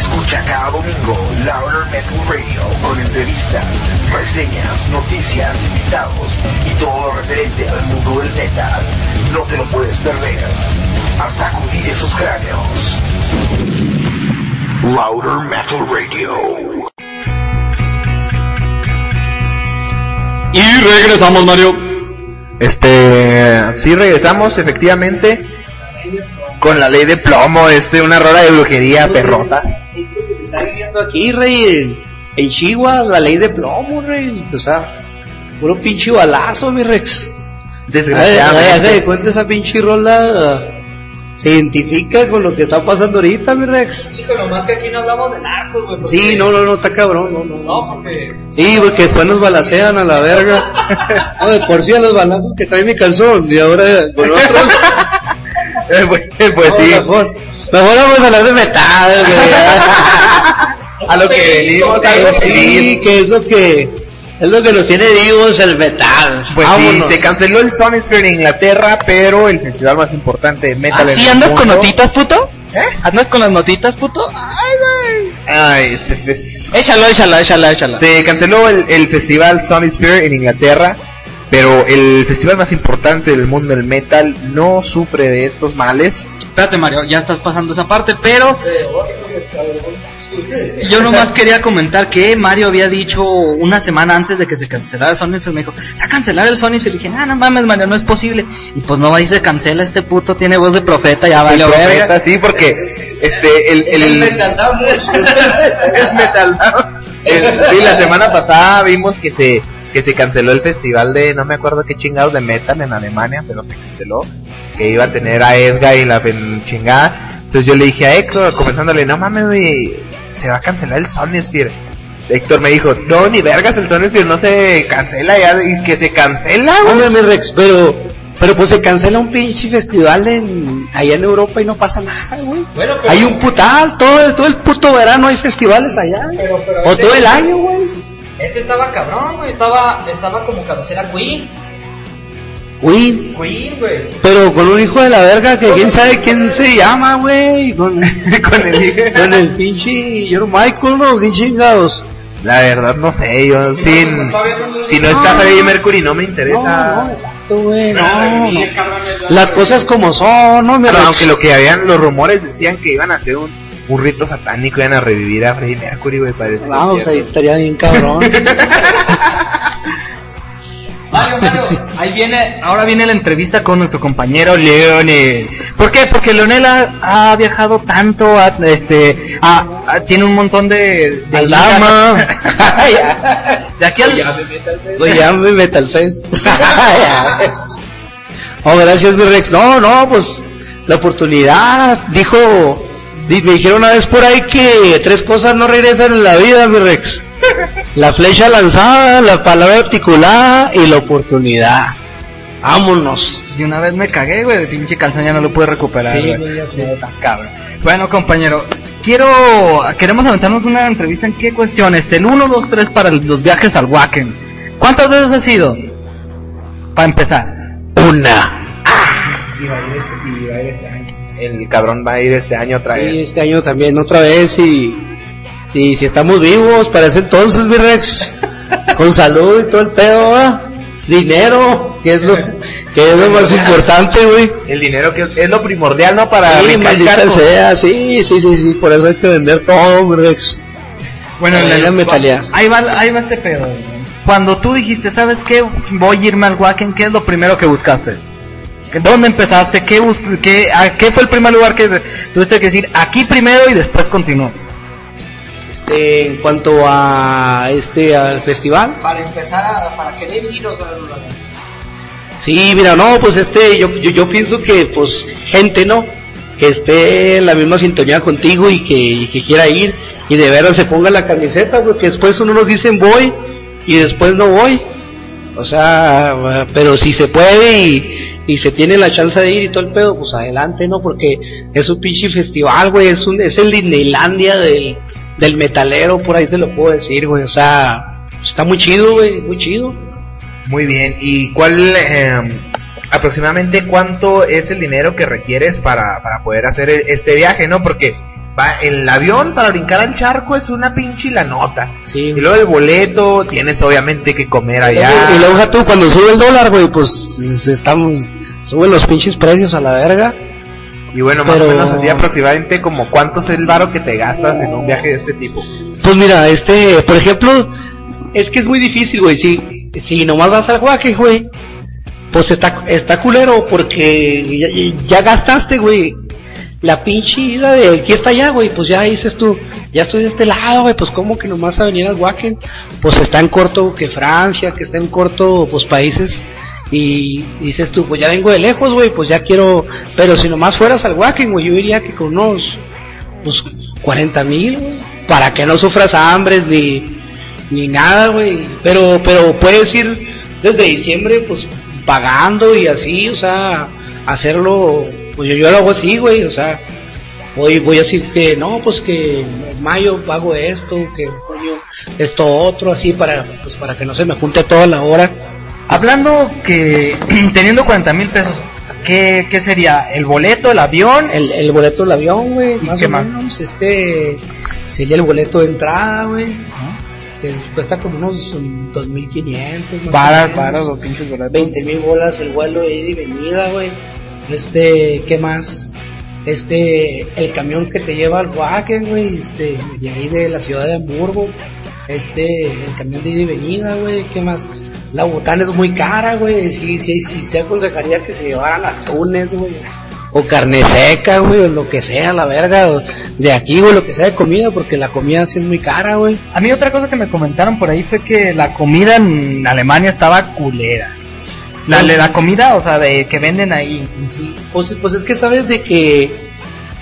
Escucha cada domingo Louder Metal Radio con entrevistas, reseñas, noticias, invitados y todo lo referente al mundo del metal. No te lo puedes perder. A sacudir esos cráneos. Louder Metal Radio. Y regresamos, Mario. Este, sí regresamos efectivamente con la ley de plomo, este, una rola de brujería perrota. Está viviendo aquí, rey, en Chihuahua, la ley de plomo, rey. O sea, puro pinche balazo, mi Rex. Desgraciadamente. de cuenta esa pinche rola se identifica con lo que está pasando ahorita, mi Rex. Hijo, nomás que aquí no hablamos de narcos, güey. Sí, no, no, no, está cabrón, no, no. No, porque. Sí, porque después nos balacean a la verga. No, de por sí a los balazos que trae mi calzón y ahora con otros. Eh, pues, pues sí, Mejor, mejor vamos a hablar de metal, güey. a lo que venimos, algo Sí, civil. que es lo que es lo que nos tiene vivos el metal. Pues sí, se canceló el Sonisphere en Inglaterra, pero el festival más importante de metal en ¿Así el andas con mundo- notitas, puto? ¿Eh? ¿Andas con las notitas, puto? Ay, güey. Ay, se, se- Échala, échala, échala, échala. se canceló el, el festival Sonisphere en Inglaterra, pero el festival más importante del mundo del metal no sufre de estos males. Espérate, Mario, ya estás pasando esa parte, pero yo nomás quería comentar que Mario había dicho una semana antes de que se cancelara el Sony, me dijo, se va a cancelar el Sony, y le dije, no, no mames, Mario, no es posible. Y pues no va y se cancela este puto, tiene voz de profeta, ya Soy vale, profeta, sí, porque este el, el, El metal down. el metal down. El- sí, la semana pasada vimos que se que se canceló el festival de no me acuerdo qué chingados de metal en Alemania, pero se canceló. Que iba a tener a Edgar y la chingada. Entonces yo le dije a Héctor, comentándole, no mames, güey, se va a cancelar el Sonisphere. Héctor me dijo, no, ni vergas, el Sonisphere no se cancela ya, y que se cancela, güey. Hombre, mi Rex, pero pero pues se cancela un pinche festival en allá en Europa y no pasa nada, güey. Bueno, pero. Hay un putal, todo el, todo el puto verano hay festivales allá. Pero, pero O este- todo el año, güey. Este estaba cabrón, güey. Estaba, estaba como cabecera Queen. Queen. Queen, güey. Pero con un hijo de la verga que quién sabe quién se llama, güey. Con, con el con el pinche George Michael, ¿no? ¿Qué chingados? La verdad no sé, yo sin si no está Freddie Mercury no me interesa. No, no, exacto, güey, no, no. Las cosas como son, ¿no? Mi Pero aunque lo que habían los rumores decían que iban a hacer un, un rito satánico, iban a revivir a Freddie Mercury, güey, parece. No, o sea, ahí estaría bien cabrón. Mario, Mario, ahí viene, ahora viene la entrevista con nuestro compañero Leonel. ¿Por qué? Porque Leonel ha, ha viajado tanto, ha- este, ha- tiene un montón de, de Aldama. de aquí al, Lo llame Metal Fest. oh, gracias, mi Rex. No, no, pues la oportunidad. Dijo, di- me dijeron una vez por ahí que tres cosas no regresan en la vida, mi Rex. La flecha lanzada, la palabra articulada y la oportunidad. Vámonos. de una vez me cagué, güey, de pinche calzón ya no lo pude recuperar. Sí, güey. ya cabrón. Bueno, compañero, quiero, queremos aventarnos una entrevista en qué cuestión, este, el 1, 2, 3 para los viajes al Wacken. ¿Cuántas veces has ido? Para empezar. Una. Y va a ir este, y va a ir este año. El cabrón va a ir este año otra Sí, vez. este año también, otra vez y si, si estamos vivos para ese entonces, mi Rex, con salud y todo el pedo, dinero, que es lo, que es lo más importante, güey. El dinero que es lo primordial, ¿no? Para Sí, sea, sí, sí, sí, sí, por eso hay que vender todo, mi Rex. Bueno, la- la metalea. ahí va, ahí va este pedo. Cuando tú dijiste, ¿sabes qué? Voy a irme al Wacken, ¿qué es lo primero que buscaste? ¿Dónde empezaste? ¿Qué, bus- qué, a- ¿Qué fue el primer lugar que tuviste que decir aquí primero y después continuó? Este, en cuanto a este, al festival, Para empezar a, para querer ir, o sea, Sí, mira, no, pues este, yo, yo, yo pienso que, pues, gente, ¿no? que esté en la misma sintonía contigo y que, y que quiera ir y de veras se ponga la camiseta, porque después uno nos dicen voy y después no voy. O sea, pero si se puede y, y se tiene la chance de ir y todo el pedo, pues adelante, ¿no? Porque es un pinche festival, güey, es, un, es el Disneylandia del, del metalero, por ahí te lo puedo decir, güey. O sea, está muy chido, güey, muy chido. Muy bien, ¿y cuál, eh, aproximadamente cuánto es el dinero que requieres para, para poder hacer e- este viaje, no? Porque va, el avión para brincar al charco es una pinche la nota. Sí. Y luego el boleto, tienes obviamente que comer allá. Y luego deja tú, cuando sube el dólar, güey, pues estamos, suben los pinches precios a la verga. Y bueno, más Pero- o menos así aproximadamente como cuánto es el varo que te gastas en un viaje de este tipo. Pues mira, este, por ejemplo, es que es muy difícil, güey. Si, si nomás vas al guaque, güey, pues está, está culero porque ya, ya gastaste, güey. La pinche ida de aquí está allá, güey. Pues ya dices tú, ya estoy de este lado, güey. Pues como que nomás a venir al guaque. Pues está en corto que Francia, que está en corto, pues países. Y dices tú, pues ya vengo de lejos, güey. Pues ya quiero, pero si nomás fueras al guaque, güey, yo diría que con unos, pues 40 mil, para que no sufras hambre ni, ni nada, güey. Pero, pero puedes ir desde diciembre, pues, pagando y así, o sea, hacerlo, pues yo, yo lo hago así, güey, o sea, voy, voy a decir que no, pues que en mayo pago esto, que en junio esto otro, así para, pues para que no se me junte toda la hora. Hablando que teniendo 40 mil pesos, ¿qué, ¿qué sería? ¿El boleto, el avión? El, el boleto del avión, güey, ¿Y más o más? menos, este, sería el boleto de entrada, güey. cuesta como unos mm, 2.500 más Para, para los pinches boletos. 20 mil bolas el vuelo de ida y venida, güey. Este, ¿qué más? Este, el camión que te lleva al Wagen, güey, este, de ahí de la ciudad de Hamburgo. Este, el camión de ida y venida, güey, ¿qué más? La botana es muy cara, güey, sí, sí, sí, se aconsejaría que se llevaran atunes, güey. O carne seca, güey, o lo que sea, la verga, o de aquí, güey, lo que sea de comida, porque la comida sí es muy cara, güey. A mí otra cosa que me comentaron por ahí fue que la comida en Alemania estaba culera. La, la comida, o sea, de que venden ahí. Sí, pues, pues es que sabes de que,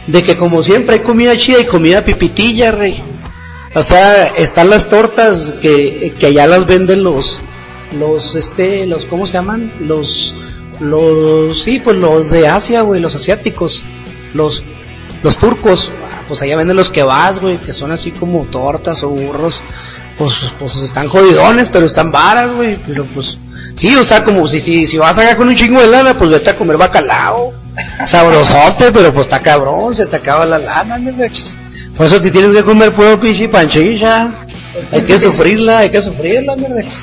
de que como siempre hay comida chida y comida pipitilla, rey. O sea, están las tortas que, que allá las venden los, los, este, los, ¿cómo se llaman? Los, los, sí, pues los de Asia, güey, los asiáticos, los, los turcos, ah, pues allá venden los kebabs, güey, que son así como tortas o burros, pues, pues están jodidones, pero están varas, güey, pero pues, sí, o sea, como si, si, si vas allá con un chingo de lana, pues vete a comer bacalao, sabrosote, pero pues está cabrón, se te acaba la lana, rex. Por eso te tienes que comer puro pinche panchilla, hay que sufrirla, hay que sufrirla, mi rex.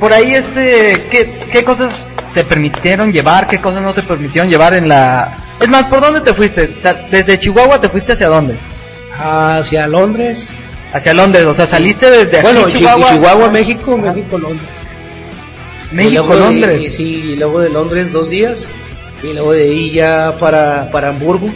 Por ahí, este, ¿qué, qué cosas te permitieron llevar? ¿Qué cosas no te permitieron llevar en la... Es más, ¿por dónde te fuiste? O sea, desde Chihuahua te fuiste hacia dónde? Hacia Londres, Hacia Londres, o sea, saliste desde aquí, bueno, Chi- Chihuahua, Chihuahua, México, México, Londres. México, Y luego de- Londres. y sí, y luego de Londres dos días. Y luego de ahí ya para, para Hamburgo.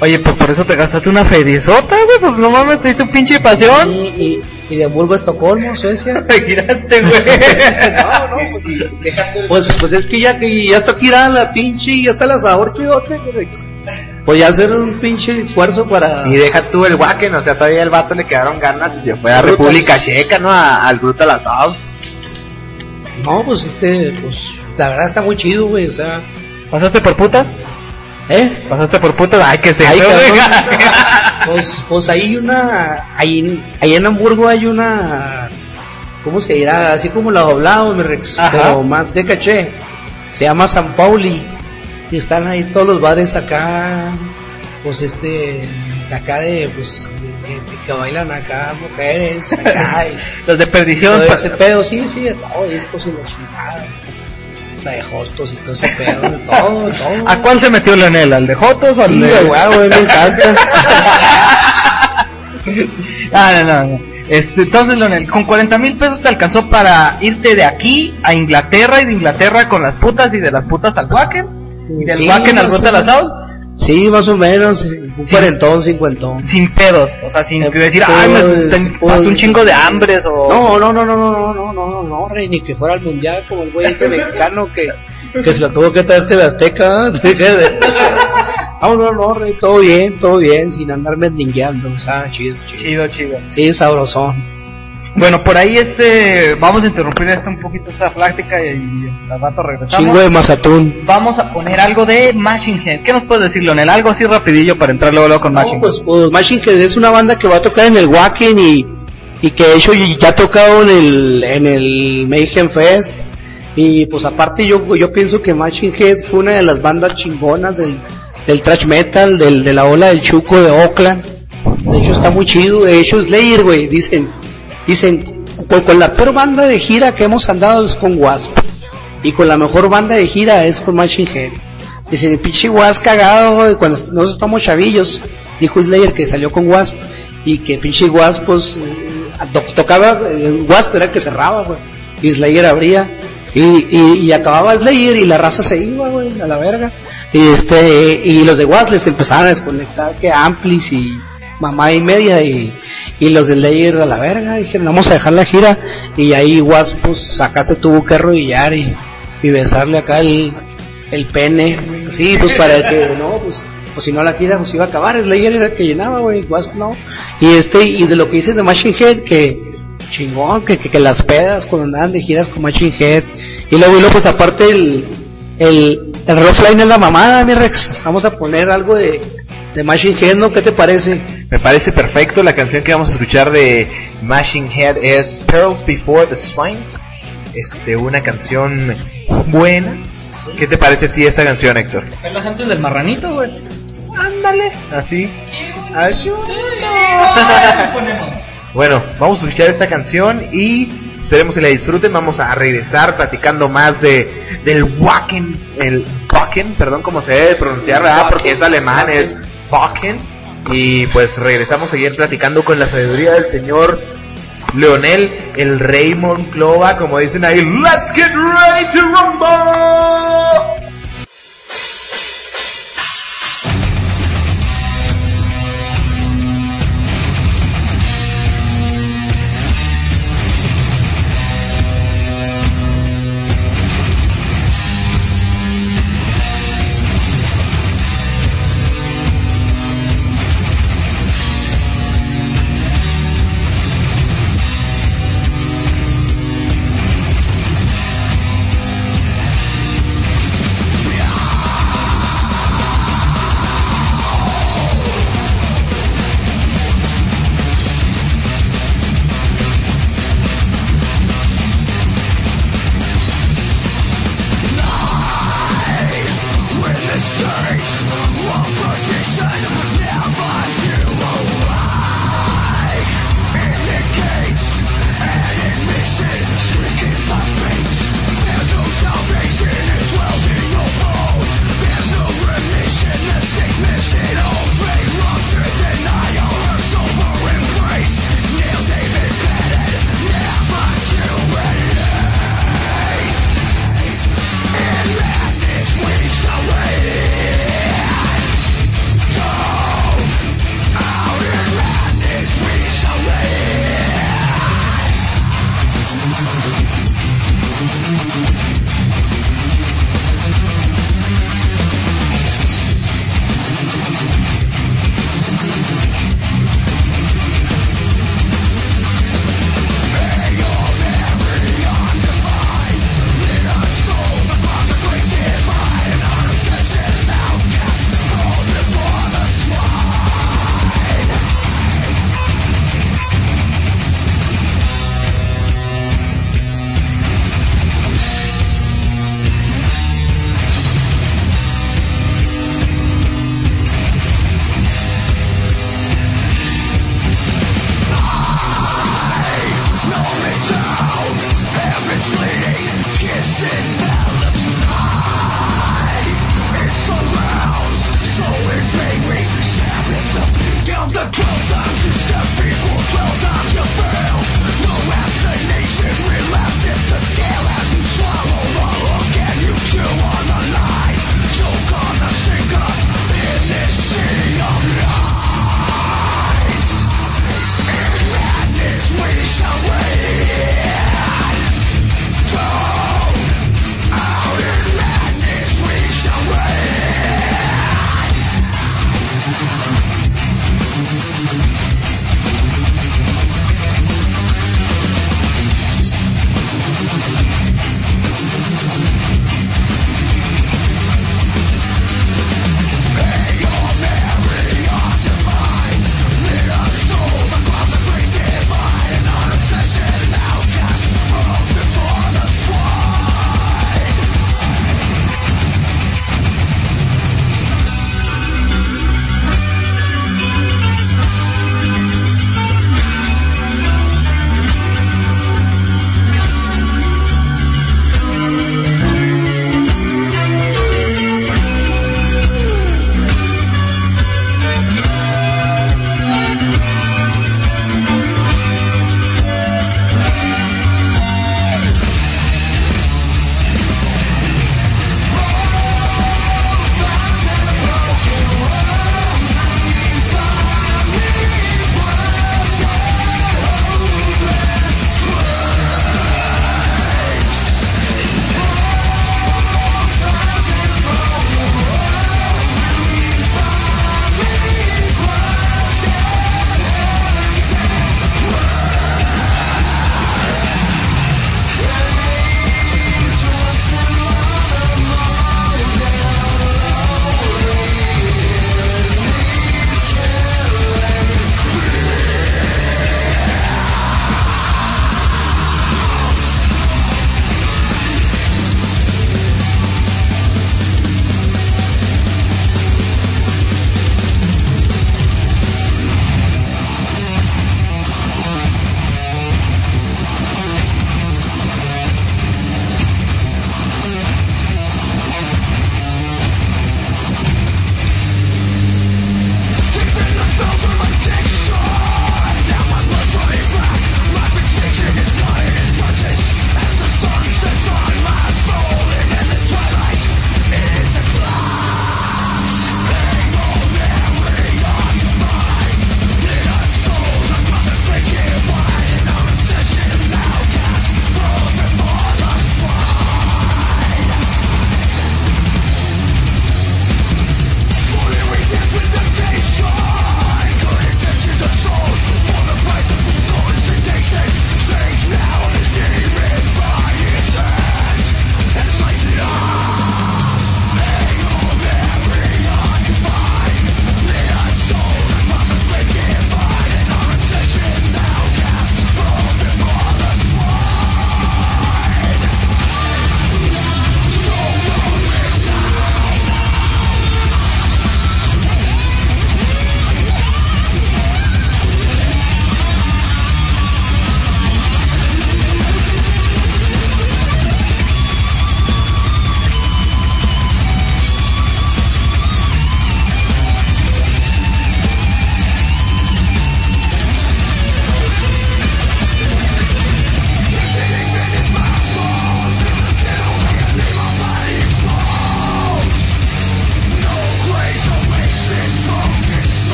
Oye, pues por eso te gastaste una feriezota, güey, pues no mames, te diste un pinche pasión. Y, y, y de Hamburgo a Estocolmo, Suecia. Giraste, güey. no, no, pues, pues, pues es que ya, que ya está tirada la pinche, ya está el asador, chidote. Pues ya hacer un pinche esfuerzo para... Y deja tú el Wacken, o sea, todavía el vato le quedaron ganas y se fue a Brutal. República Checa, ¿no? A- al Brutal Assault. No, pues este, pues la verdad está muy chido, güey, o sea... ¿Pasaste por putas? ¿Eh? ¿Pasaste por putas? Ay, que se Ay, pues, pues hay una, ahí, en- ahí en Hamburgo hay una, ¿cómo se dirá? Así como la doblado, mi Rex, Ajá. pero más de caché. Se llama San Pauli. Y están ahí todos los bares acá, pues este, acá de, pues, de- de- que bailan acá mujeres, acá, y Los de perdición. ese pedo, sí, sí, de todo, discos y de hostos y todo ese pedo, de todo, todo. ¿A cuál se metió Leonel? ¿Al de Jotos o al Sí, de.? güey, me encanta. Ah, no, no, no. Este, entonces, Leonel, con 40 mil pesos te alcanzó para irte de aquí a Inglaterra y de Inglaterra con las putas y de las putas al Wacken. Y del Sí, Wacken al. Assault. Sí, más o menos, un Sí. cuarentón, cincuentón. Sin pedos. O sea, sin Eh, decir, ay, me ten- pues, un chingo de hambres o. No, no, no, no, no, no, no, no, no, no, rey, ni que fuera al mundial como el güey ese mexicano que, que se lo tuvo que traer TV Azteca. No, no, no, rey, todo bien, todo bien, sin andar mendingueando, o sea, chido, chido. Chido, chido. Sí, sabrosón. Bueno, por ahí este, vamos a interrumpir esta un poquito esta plática y, y al rato regresamos. Chingo de mazatún. Vamos a poner algo de Machine Head. ¿Qué nos puedes decir, Leonel? Algo así rapidillo para entrar luego, luego con No, Machine pues, pues Machine Head es una banda que va a tocar en el Wacken y, y que de hecho ya ha tocado en el, en el Mayhem Fest. Y pues aparte yo, yo pienso que Machine Head fue una de las bandas chingonas del, del thrash metal, del, de la ola del Chuco de Oakland. De hecho está muy chido, de hecho Slayer, güey, dicen, dicen, con, la peor banda de gira que hemos andado es con Wasp. Y con la mejor banda de gira es con Machine Head. Dicen, pinche Wasp cagado, cuando nosotros estamos chavillos, dijo Slayer que salió con Wasp, y que pinche Wasp, pues, eh, to- tocaba, eh, Wasp era el que cerraba, güey, y Slayer abría, y, y, y acababa Slayer y la raza se iba, güey, a la verga. Y este, y los de Wasp les empezaban a desconectar que amplis y mamá y media y, y los de Slayer a la verga, dijeron vamos a dejar la gira y ahí Wasp pues acá se tuvo que arrodillar y, y besarle acá el, el pene, sí, pues para que, no, pues, pues si no la gira pues iba a acabar, Slayer era el que llenaba, güey, Wasp no, y este, y de lo que dices de Machine Head, que chingón, que, que, las pedas cuando andaban de giras con Machine Head, y luego, y luego pues aparte el, el, el Rough es la mamada, mi Rex, vamos a poner algo de, de Machine Head, ¿no? ¿Qué te parece? Me parece perfecto. La canción que vamos a escuchar de Machine Head es Pearls Before the Swine. Este, una canción buena. ¿Qué te parece a ti esta canción, Héctor? Pelas antes del marranito, güey. Ándale, así. Bueno, vamos a escuchar esta canción y esperemos que la disfruten. Vamos a regresar platicando más de del Wacken, el Wacken, perdón, como se debe pronunciar, ¿verdad? Porque es alemán, es Wacken. Y pues regresamos a seguir platicando con la sabiduría del señor Leonel, el Raymond Clova, como dicen ahí, Let's get ready to rumble.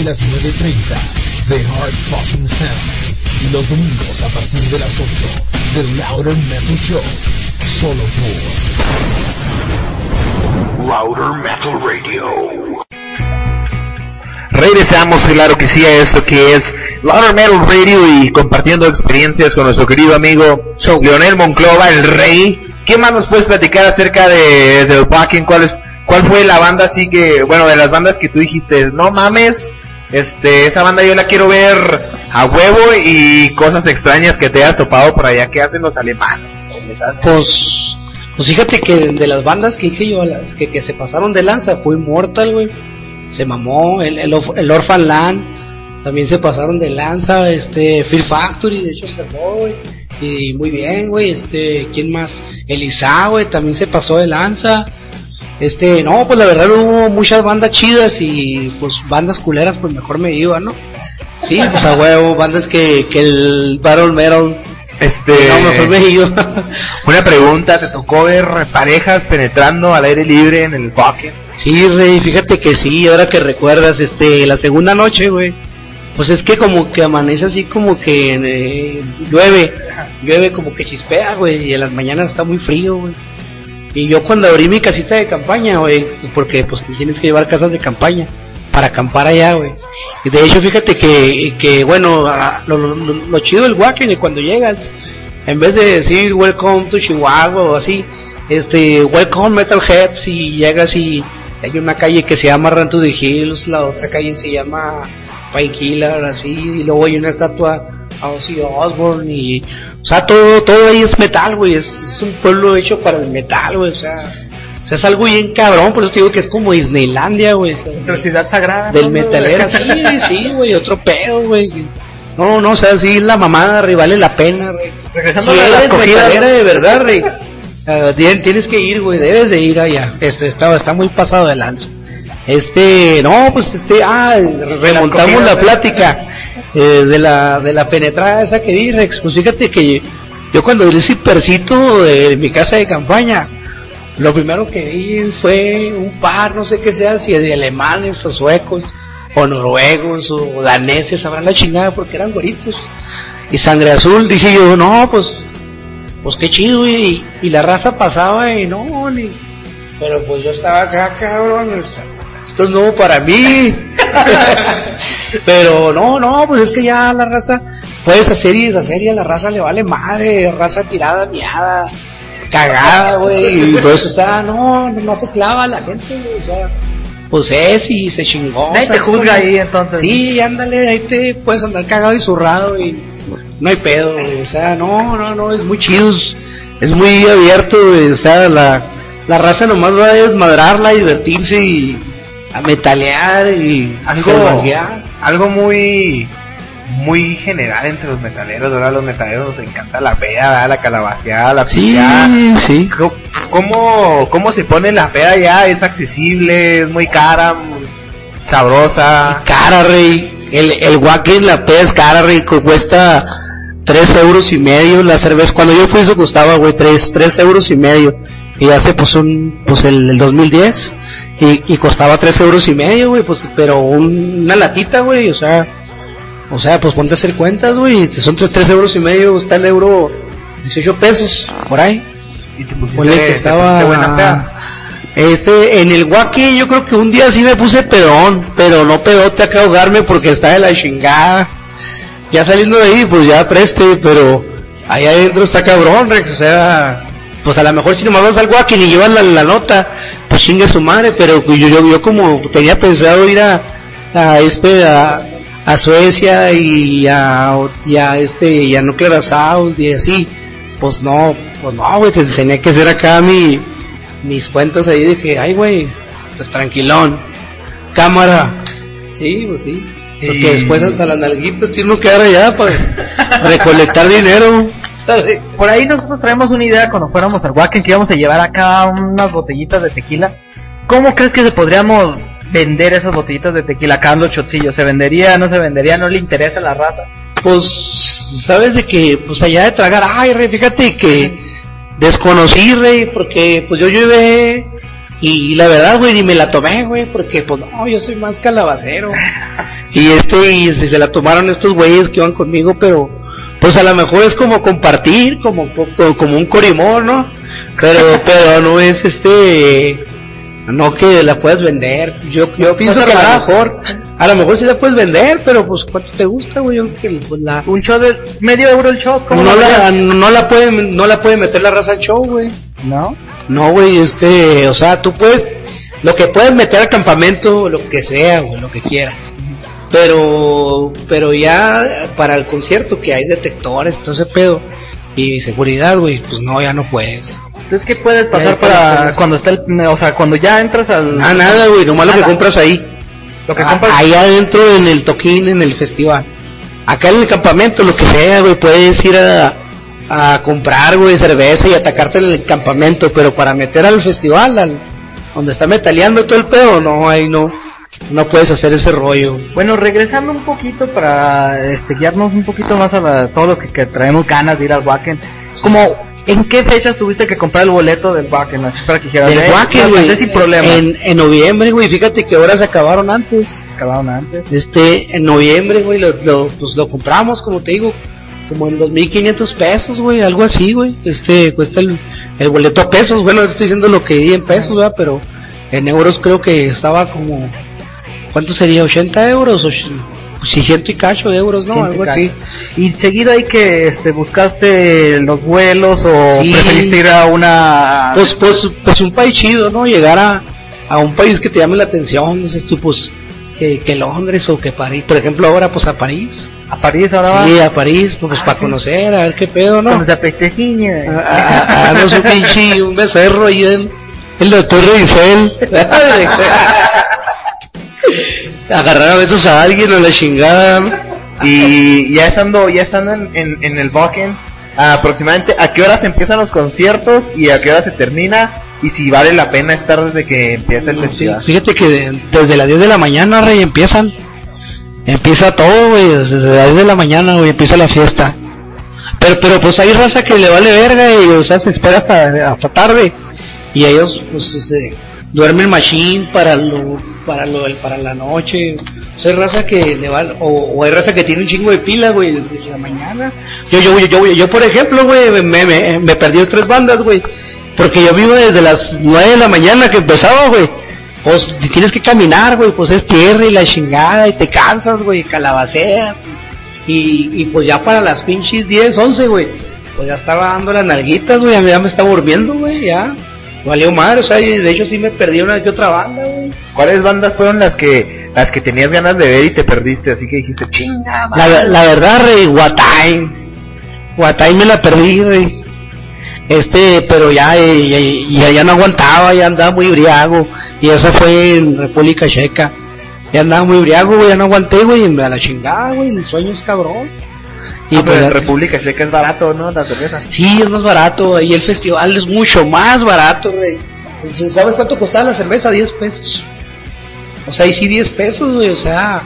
De las 9.30 The Hard Fucking Sound. Y los domingos a partir de las 8 The Louder Metal Show. Solo por Louder Metal Radio. Regresamos, claro que sí, a esto que es Louder Metal Radio y compartiendo experiencias con nuestro querido amigo Leonel Monclova, el rey. ¿Qué más nos puedes platicar acerca de, de Wacken? ¿Cuál, es, ¿Cuál fue la banda así que, bueno, de las bandas que tú dijiste, no mames, este, esa banda yo la quiero ver a huevo y cosas extrañas que te hayas topado por allá que hacen los alemanes? Pues, pues fíjate que de las bandas que dije yo, que, que se pasaron de lanza, fue Immortal, güey. Se mamó, el, el, el Orphan Land, también se pasaron de lanza, este, Fear Factory, de hecho fue, güey. Y muy bien, güey, este, ¿quién más? Elisa, güey, también se pasó de lanza. Este, no, pues la verdad hubo muchas bandas chidas y pues bandas culeras, pues mejor me iba, ¿no? Sí, pues a huevo, bandas que, que el Battle Metal, Este, no, mejor me iba. una pregunta, ¿te tocó ver parejas penetrando al aire libre en el Wacken? Sí, Rey, fíjate que sí, ahora que recuerdas, este, la segunda noche, güey, pues es que como que amanece así como que eh, llueve, llueve como que chispea, güey, y en las mañanas está muy frío, güey. Y yo cuando abrí mi casita de campaña, güey, porque pues tienes que llevar casas de campaña para acampar allá, güey. De hecho, fíjate que, que bueno, lo, lo, lo- chido del Wacken es cuando llegas, en vez de decir welcome to Chihuahua o así, este, welcome Metalheads y llegas y hay una calle que se llama Run to the Hills, la otra calle se llama Painkiller, así, y luego hay una estatua a Ozzy Osbourne y, o sea, todo, todo ahí es metal, güey, es, es un pueblo hecho para el metal, güey, o sea, o sea, es algo bien cabrón, por eso te digo que es como Disneylandia, güey. Nuestra ciudad sagrada. Del ¿no? metalero, sí, sí, güey, otro pedo, güey. No, no, o sea, sí, la mamada, rey, vale la pena, rey. Regresando a cogidas. metalera de verdad, rey. ah, tien- tienes que ir, güey, debes de ir allá. Este, está, está muy pasado de lanza. Este, no, pues este, ah, remontamos la ¿eh? plática eh, de la, de la penetrada esa que vi, Rex. Pues fíjate que yo cuando vi ese percito de mi casa de campaña, lo primero que vi fue un par, no sé qué sea, si de alemanes o suecos, o noruegos, o daneses, sabrán la chingada porque eran goritos. Y sangre azul, dije yo, no, pues, pues qué chido, y, y la raza pasaba y no, ni... Pero pues yo estaba acá, cabrón, esto es nuevo para mí. Pero no, no, pues es que ya la raza, puedes hacer y deshacer y a la raza le vale madre, raza tirada, miada, cagada, güey, y pues, o sea, no, no se clava la gente, güey, o sea, pues es y se chingó. Nadie o sea, te juzga como- ahí entonces. Sí, ándale, ahí te puedes andar cagado y zurrado y no hay pedo, o sea, no, no, no, es muy chido, es, muy abierto, o sea, la, la raza nomás va a desmadrarla, divertirse y a metalear y Algo, algo muy muy general entre los metaleros, ¿verdad? Los metaleros nos encanta la peda, la calabaceada, la Sí, pillada. sí. ¿Cómo, ¿Cómo se pone la peda ya? ¿Es accesible? ¿Es muy cara? muy ¿Sabrosa? cara, rey. El, el Wacken, la pez es cara, rey, cu- cuesta tres euros y medio la cerveza. Cuando yo fui eso costaba, güey, tres, tres euros y medio. Y hace pues un, pues el, el 2010. Y, y costaba tres euros y medio, güey, pues, pero un- una latita, güey, o sea, o sea, pues ponte a hacer cuentas, güey, son tres, tres euros y medio, está el euro 18 pesos, por ahí. Y te pusiste, Ponle que te estaba pusiste buena peda. este en el guaque yo creo que un día sí me puse pedón, pero no pedote acá ahogarme porque está de la chingada. Ya saliendo de ahí, pues ya preste, pero ahí adentro está cabrón, Rex, o sea, pues a lo mejor si nomás vas al guaque y llevas la, la nota, chingue su madre, pero yo, yo, yo como tenía pensado ir a, a este, a, a Suecia y a, y a este, y a Nuclear South y así, pues no, pues no, güey, te- tenía que hacer acá mi, mis cuentos ahí de que, ay, güey, tranquilón, cámara, sí, pues sí, porque Y- después hasta las nalguitas tiene que dar allá para recolectar dinero. Por ahí nosotros traemos una idea cuando fuéramos al Wacken que íbamos a llevar acá unas botellitas de tequila. ¿Cómo crees que se podríamos vender esas botellitas de tequila acá en los chotcillos? ¿Se vendería, no se vendería? ¿No le interesa a la raza? Pues, sabes de que, pues allá de tragar, ay, rey, fíjate que desconocí, rey, porque pues yo llevé Y la verdad, güey, ni me la tomé, güey, porque pues no, yo soy más calabacero. Y este, y se la tomaron estos güeyes que iban conmigo, pero pues a lo mejor es como compartir, como, como, como un corimón, ¿no? Pero, pero no es este, no que la puedas vender. Yo, yo pienso que a lo mejor, a lo mejor sí la puedes vender, pero pues cuánto te gusta, güey, pues la, Un show de medio euro el show, ¿cómo no la, no la puede, no la puede meter la raza al show, güey. ¿No? No, güey, este, o sea, tú puedes, lo que puedes meter al campamento, lo que sea, güey, lo que quieras. Pero, pero ya para el concierto que hay detectores, todo ese pedo, y seguridad, güey, pues no, ya no puedes. Entonces, ¿qué puedes pasar para cuando está el, o sea, cuando ya entras al... Ah, nada, güey, nomás lo que compras ahí. Lo que Ah, compras... Ahí adentro en el toquín, en el festival. Acá en el campamento, lo que sea, güey, puedes ir a, a comprar, güey, cerveza y atacarte en el campamento, pero para meter al festival, al, donde está metaleando todo el pedo, no, ahí no, no puedes hacer ese rollo. Bueno, regresando un poquito para este, guiarnos un poquito más a la- todos los que, que traemos ganas de ir al Wacken. Como, ¿en qué fechas tuviste que comprar el boleto del Wacken? Así para que dijeras, "Eh, Wacken, güey, sin problemas. en, en noviembre, güey, fíjate que horas acabaron antes. Acabaron antes. Este, en noviembre, güey, lo, lo, pues lo compramos, como te digo, como en 2.500 pesos, güey, algo así, güey. Este, cuesta el, el boleto a pesos, bueno, estoy diciendo lo que di en pesos, ¿verdad? Pero en euros creo que estaba como, ¿cuánto sería? ¿80 euros? O 600 y cacho de euros, ¿no? Algo así. Y seguido ahí que este, buscaste los vuelos o Sí. preferiste ir a una... Pues, pues, pues un país chido, ¿no? Llegar a, a un país que te llame la atención, dices tú, pues, que, que Londres o que París, por ejemplo, ahora pues a París. a París ahora Sí, vas. a París, pues, Ah, para sí. conocer, a ver qué pedo, ¿no? Con esa pesteciña. Ah, ah, ah, no un pinche, un becerro ahí en, en la Torre Eiffel. Agarrar a besos a alguien a la chingada. Y ya estando, ya estando en, en, en el Wacken, aproximadamente a qué horas empiezan los conciertos y a qué hora se termina y si vale la pena estar desde que empieza el festival. Fíjate que de- desde las 10 de la mañana, rey, empiezan. Empieza todo, güey, desde las 10 de la mañana, güey, empieza la fiesta. Pero, pero pues hay raza que le vale verga y, o sea, se espera hasta, hasta tarde. Y ellos, pues, este, duermen machine para lo, para lo, para la noche. O hay raza que le vale, o, o hay raza que tiene un chingo de pila, güey, desde la mañana. Yo, yo, yo, yo, yo, por ejemplo, güey, me, me, me perdí tres bandas, güey. Porque yo vivo desde las 9 de la mañana que empezaba, güey. Pues tienes que caminar, güey, pues es tierra y la chingada y te cansas, güey, calabaceas. Y, y pues ya para las pinches 10, 11, güey, pues ya estaba dando las nalguitas, güey, ya me estaba durmiendo, güey, ya. Valió madre, o sea, de hecho sí me perdí una que otra banda, güey. ¿Cuáles bandas fueron las que las que tenías ganas de ver y te perdiste? Así que dijiste, chinga, La, la verdad, rey, Guatay. Guatay me la perdí, rey. Este, pero ya, eh, ya, ya, ya no aguantaba, ya andaba muy briago. Y eso fue en República Checa. Ya andaba muy briago, güey, ya no aguanté, güey, a la chingada, güey, el sueño es cabrón. Y Y pues, en República Checa es barato, ¿no? La cerveza. sí, es más barato, y el festival es mucho más barato, güey. ¿Sabes cuánto costaba la cerveza? 10 pesos. O sea, y sí 10 pesos, güey, o sea,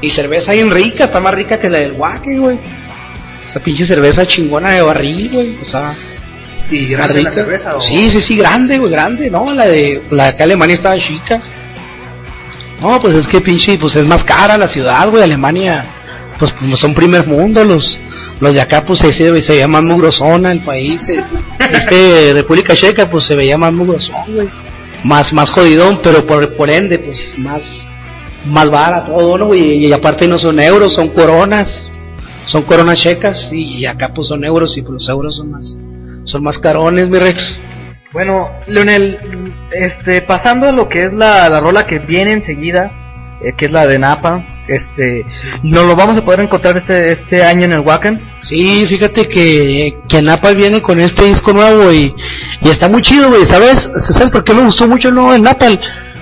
y cerveza bien rica, está más rica que la del Wacken, güey. O sea, pinche cerveza chingona de barril, güey, o sea, ¿Y grande la rica. cerveza o...? Sí, sí, sí, grande, güey, grande, no, la de, la de acá Alemania estaba chica. No, pues es que pinche, pues es más cara la ciudad, güey, Alemania, pues como son primer mundo, los, los de acá, pues se, veía más mugrosona el país, eh. este, República Checa, pues se veía más mugrosón, güey, más, más jodidón, pero por, por ende, pues más, más vara todo, ¿no, güey? Y aparte no son euros, son coronas, son coronas checas, y acá pues son euros, y pues los euros son más, son más carones, mi Rex. Bueno, Leonel, este, pasando a lo que es la, la rola que viene enseguida, eh, que es la de Napa, este, ¿nos lo vamos a poder encontrar este, este año en el Wacken? Sí, fíjate que, que Napa viene con este disco nuevo y, y está muy chido, güey, ¿sabes? ¿Sabes por qué me gustó mucho el nuevo de Napal?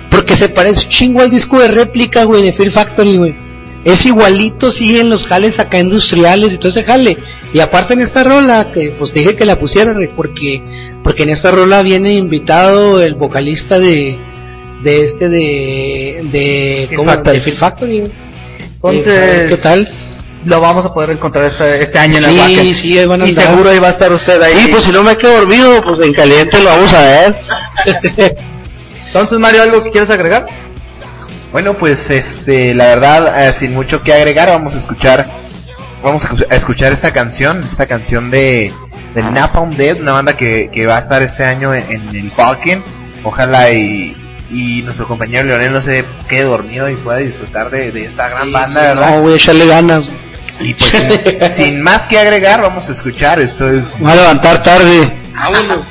Porque se parece chingo al disco de réplica, de Fear Factory. Es igualito, sí, en los jales acá industriales y todo ese jale. Y aparte en esta rola, que pues dije que la pusieran, porque, porque en esta rola viene invitado el vocalista de, de este de, de, Fear ¿cómo? Factory. de Fear Factory. Entonces, ¿Qué tal? Lo vamos a poder encontrar este, este año en el Sí, Wacken. sí, ahí van a Y andar. seguro ahí va a estar usted ahí. Sí, pues si no me quedo dormido, pues en caliente lo vamos a ver. Entonces, Mario, ¿algo que quieres agregar? Bueno, pues este, la verdad, eh, sin mucho que agregar, vamos a escuchar, vamos a escu- a escuchar esta canción, esta canción de, de Napalm Dead, una banda que, que va a estar este año en, en el Falcon. Ojalá y, y nuestro compañero Leonel no se quede dormido y pueda disfrutar de, de esta gran banda, ¿verdad? No, voy a echarle ganas. Y pues sin, sin más que agregar, vamos a escuchar, esto es voy a levantar tarde. Vámonos.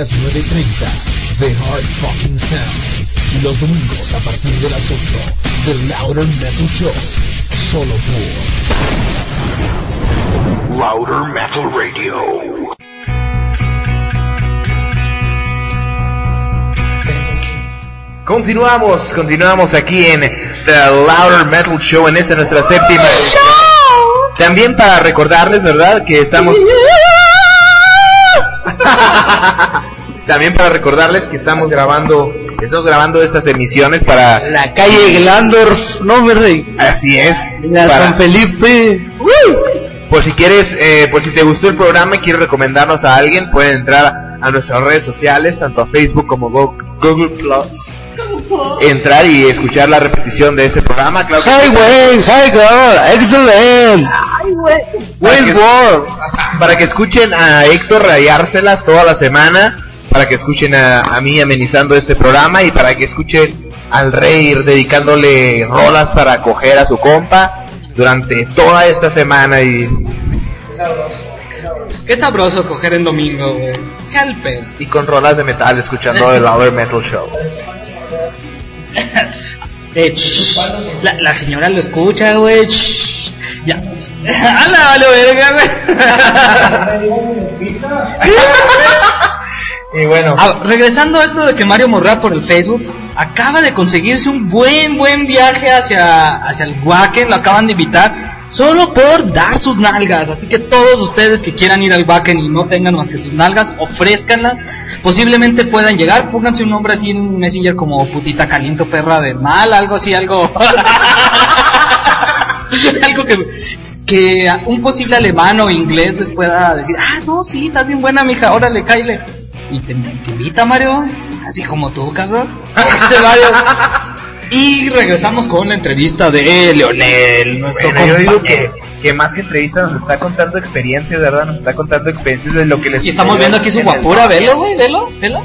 Las 9.30 The Hard Fucking Sound. Y los domingos a partir de las 8 The Louder Metal Show. Solo por Louder Metal Radio. Continuamos, continuamos aquí en The Louder Metal Show en esta nuestra séptima edición. También para recordarles, ¿verdad? Que estamos... También para recordarles que estamos grabando, estamos grabando estas emisiones para... La calle Glandorf, no me rey. Así es. La para- San Felipe. Por si quieres, eh, por si te gustó el programa y quieres recomendarnos a alguien, pueden entrar a nuestras redes sociales, tanto a Facebook como Go- Google Plus. Entrar y escuchar la repetición de este programa, claro que Hi, Wayne. Hi, girl. Excellent. para Wayne's que, World. para que escuchen a Héctor rayárselas toda la semana, para que escuchen a, a mí amenizando este programa y para que escuchen al rey ir dedicándole rolas para coger a su compa durante toda esta semana y, Qué sabroso coger en domingo, güey. Y con rolas de metal escuchando el Louder Metal Show. Eh, la, la señora lo escucha, güey. Ya. ¡Hala, vale, verga, güey! Y bueno, Ah, regresando a esto de que Mario Morra por el Facebook, acaba de conseguirse un buen, buen viaje hacia, hacia el Wacken, lo acaban de invitar, solo por dar sus nalgas. Así que todos ustedes que quieran ir al Wacken y no tengan más que sus nalgas, ofrézcanla. Posiblemente puedan llegar, pónganse un nombre así en Messenger como putita caliento perra de mal, algo así, algo... algo que, que un posible alemán o inglés les pueda decir, ah, no, sí, estás bien buena, mija, órale, caile. Y te, te invita, Mario, así como tú, cabrón. Este Mario. Y regresamos con la entrevista de Leonel, nuestro Bueno, yo digo compañero. que, que más que entrevista nos está contando experiencias, ¿verdad? Nos está contando experiencias de lo que les Y estamos viendo aquí su guapura, velo, güey, velo, velo.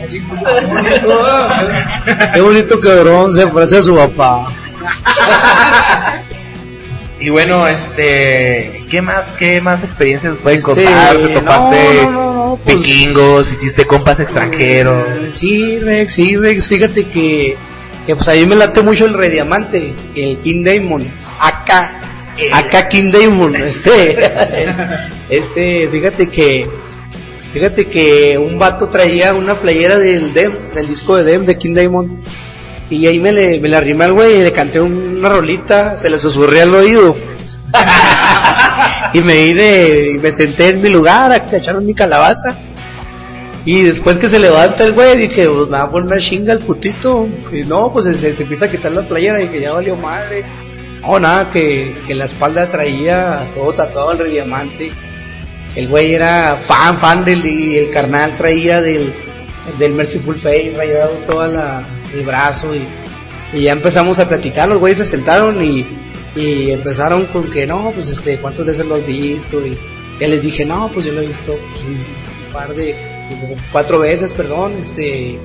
Qué bonito cabrón, se parece a su papá. Y bueno, este, ¿qué más, qué más experiencias nos pueden Este, contar? ¿Te topaste no, no, no, no, pues- vikingos? ¿Hiciste compas extranjeros? Sí, Rex, sí, Rex, fíjate que, que pues a mí me late mucho el Rediamante, el King Diamond, acá, acá King Diamond, este, este, fíjate que, fíjate que un vato traía una playera del Dem, del disco de Dem, de King Diamond, y ahí me le, me le arrimé al güey y le canté una rolita, se le susurré al oído. y me vine, y me senté en mi lugar a echar mi calabaza. Y después que se levanta el güey, dije, pues me va a poner una chinga el putito. Y no, pues se, empieza a quitar la playera y que ya valió madre. No, nada, que, que la espalda traía todo tatuado el rediamante. El güey era fan, fan del, el carnal traía del, del Merciful Fate, rayado todo el brazo y ya empezamos a platicar, los güeyes se sentaron y, y empezaron con que no, pues este, ¿cuántas veces lo has visto? Y ya les dije, no, pues yo lo he visto pues, un par de, cuatro veces, perdón, este,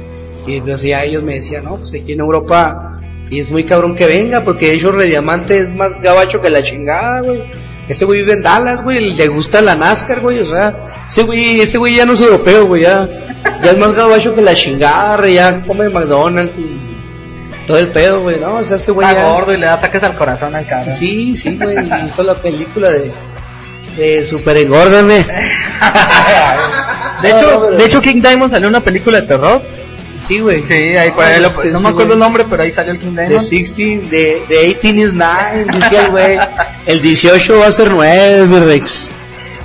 y pues ya ellos me decían, no, pues aquí en Europa, y es muy cabrón que venga, porque hecho Rediamante es más gabacho que la chingada, güey. Ese güey vive en Dallas, güey, le gusta la NASCAR, güey, o sea, ese güey, ese güey ya no es europeo, güey, ya, ya es más gabacho que la chingada, ya come McDonald's y todo el pedo, güey, no, o sea, ese güey está ya... gordo y le da ataques al corazón al cabrón. Sí, sí, güey, hizo la película de, de Super Engórdame. De hecho, de hecho King Diamond salió una película de terror. Sí, güey. Sí, ahí por ahí lo- este, no me acuerdo güey. el nombre, pero ahí salió el King Diamond. 16, de, de 18 is 9, decía el güey. El 18 va a ser 9, mi Rex.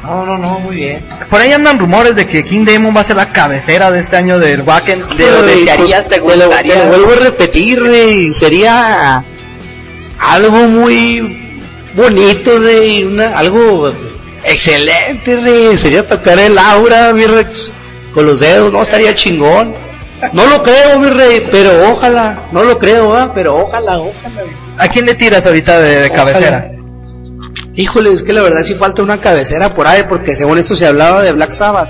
No, no, no, muy bien. Por ahí andan rumores de que King Diamond va a ser la cabecera de este año del Wacken. ¿De lo Güey, desearías? pues, ¿Te te, lo, te gustaría? lo vuelvo a repetir, güey. Sería algo muy bonito, güey. Una, algo excelente, güey. Sería tocar el aura, mi Rex. Con los dedos, no, estaría chingón. No lo creo, mi rey, pero ojalá. No lo creo, ¿ah? pero ojalá, ojalá. ¿A quién le tiras ahorita de, cabecera? Híjole, es que la verdad sí falta una cabecera por ahí, porque según esto se hablaba de Black Sabbath.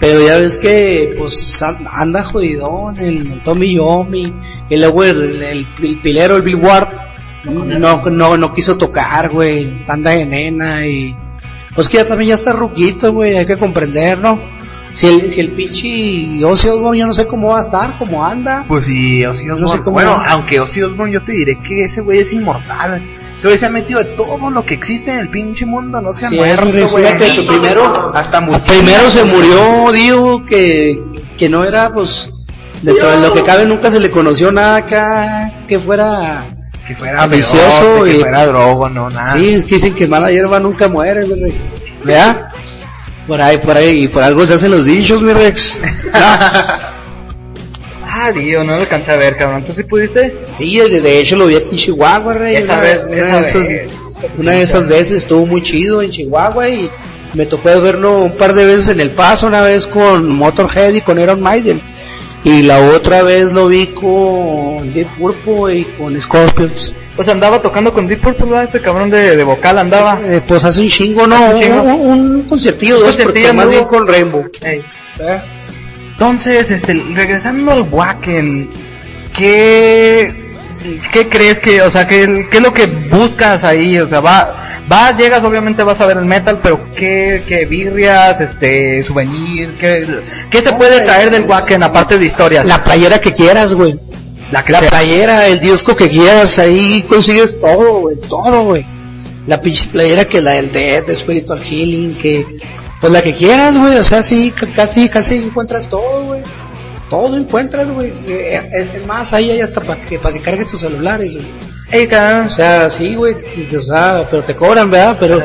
Pero ya ves que, pues, an- anda jodidón el Tommy Yomi, luego el, el, el pilero, el Bill Ward, no, no, no quiso tocar, güey, anda de nena y, pues que ya también ya está ruquito, güey, hay que comprender, ¿no? Si el, si el pinche Ozzy Osbourne yo no sé cómo va a estar, cómo anda. Pues sí, Ozzy No Osbourne. sé cómo- bueno, aunque Ozzy Osbourne yo te diré que ese güey es inmortal. Se ha metido de todo lo que existe en el pinche mundo, no se ha Sí, muerto, güey. primero- hasta. Primero se murió, digo, que, que no era, pues, dentro de lo que cabe nunca se le conoció nada acá que fuera... que fuera ambicioso pedote, que y- fuera drogo, no, nada. Sí, es que dicen que mala hierba nunca muere, mi Rex. ¿Verdad? Por ahí, por ahí, y por algo se hacen los dichos, mi Rex. Ah, Dios, no lo alcancé a ver, cabrón. ¿Tú sí pudiste? Sí, de, de hecho lo vi aquí en Chihuahua, Rey. Esa una, vez, una esa de esas, vez. una de esas veces estuvo muy chido en Chihuahua y me tocó verlo un par de veces en El Paso, una vez con Motorhead y con Iron Maiden. Y la otra vez lo vi con Deep Purple y con Scorpions. Pues andaba tocando con Deep Purple, ¿verdad? Este cabrón de, de vocal andaba. Eh, pues hace un chingo, ¿no? Un. Un, un dos, conciertillo, porque más bien con Rainbow. Ey. ¿verdad? Entonces, este, regresando al Wacken, ¿qué, qué crees que, o sea, qué, qué es lo que buscas ahí? O sea, va, vas, llegas, obviamente vas a ver el metal, pero ¿qué, qué birrias, este, souvenirs, qué, qué se puede traer del Wacken aparte de historias? La playera que quieras, güey. la playera, el disco que quieras, ahí consigues todo, güey, todo, güey. La pinche playera que la del Death, de Spiritual Healing, que, pues la que quieras, güey, o sea, sí, ca- casi, casi encuentras todo, güey. Todo encuentras, güey. Eh, Es, es más, ahí hay hasta para que, para que cargues tus celulares, güey. Ey, cabrón. O sea, sí, güey, o sea, pero te cobran, ¿verdad? Pero,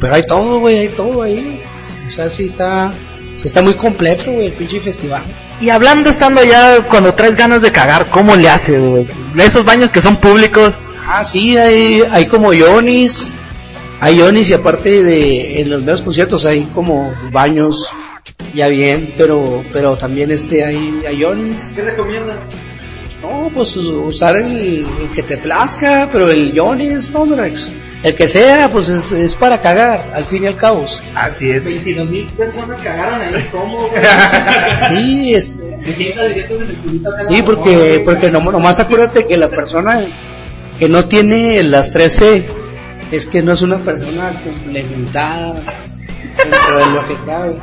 pero hay todo, güey, hay todo ahí. O sea, sí está, sí está muy completo, güey, el pinche festival. Y hablando estando allá, cuando traes ganas de cagar, ¿cómo le haces, güey? Esos baños que son públicos, Ah, sí, hay, hay como yonis, hay yonis y aparte de, en los medios conciertos hay como baños, ya bien, pero, pero también este, hay, hay. ¿qué recomiendas? No, pues usar el, el que te plazca, pero el yonis, no, Drex. El que sea, pues es, es para cagar, al fin y al cabo. Así es. 22 mil personas cagaron ahí, ¿cómo? Sí, es, Sí, porque, porque no, nomás acuérdate que la persona que no tiene las 13 es que no es una persona complementada dentro de lo que cabe.